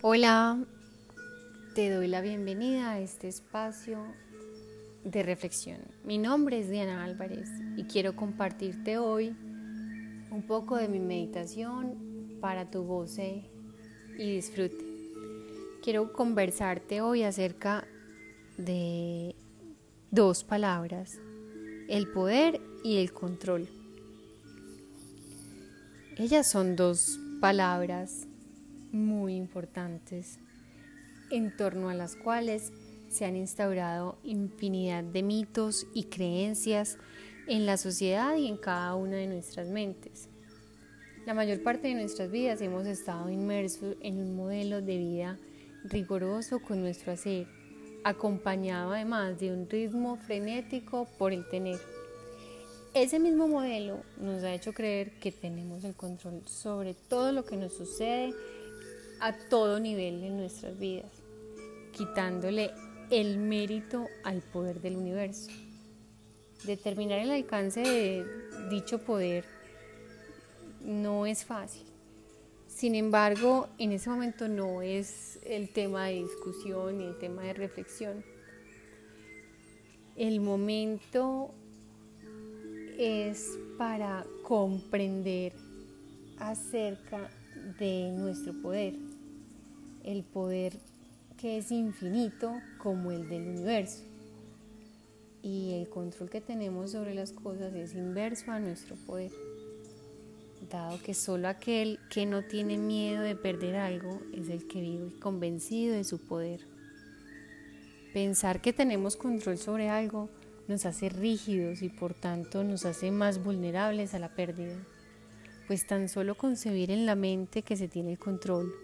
Hola, te doy la bienvenida a este espacio de reflexión. Mi nombre es Diana Álvarez y quiero compartirte hoy un poco de mi meditación para tu goce y disfrute. Quiero conversarte hoy acerca de dos palabras, el poder y el control. Ellas son dos palabras muy importantes en torno a las cuales se han instaurado infinidad de mitos y creencias en la sociedad y en cada una de nuestras mentes. La mayor parte de nuestras vidas hemos estado inmersos en un modelo de vida riguroso con nuestro hacer, acompañado además de un ritmo frenético por el tener. Ese mismo modelo nos ha hecho creer que tenemos el control sobre todo lo que nos sucede a todo nivel en nuestras vidas, quitándole el mérito al poder del universo. Determinar el alcance de dicho poder no es fácil. Sin embargo, en ese momento no es el tema de discusión ni el tema de reflexión. El momento es para comprender acerca de nuestro poder, el poder que es infinito como el del universo. Y el control que tenemos sobre las cosas es inverso a nuestro poder, dado que solo aquel que no tiene miedo de perder algo es el que vive convencido de su poder. Pensar que tenemos control sobre algo nos hace rígidos y por tanto nos hace más vulnerables a la pérdida pues tan solo concebir en la mente que se tiene el control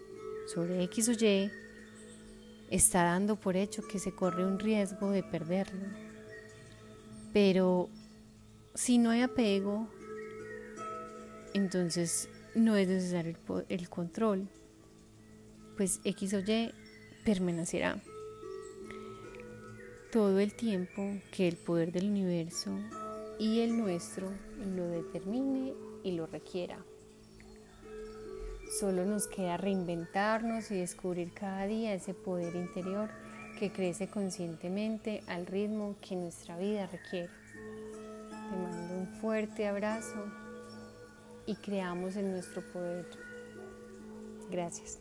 sobre X o Y está dando por hecho que se corre un riesgo de perderlo. Pero si no hay apego, entonces no es necesario el, control, pues X o Y permanecerá todo el tiempo que el poder del universo y el nuestro lo determine y lo requiera. Solo nos queda reinventarnos y descubrir cada día ese poder interior que crece conscientemente al ritmo que nuestra vida requiere. Te mando un fuerte abrazo y creamos en nuestro poder. Gracias.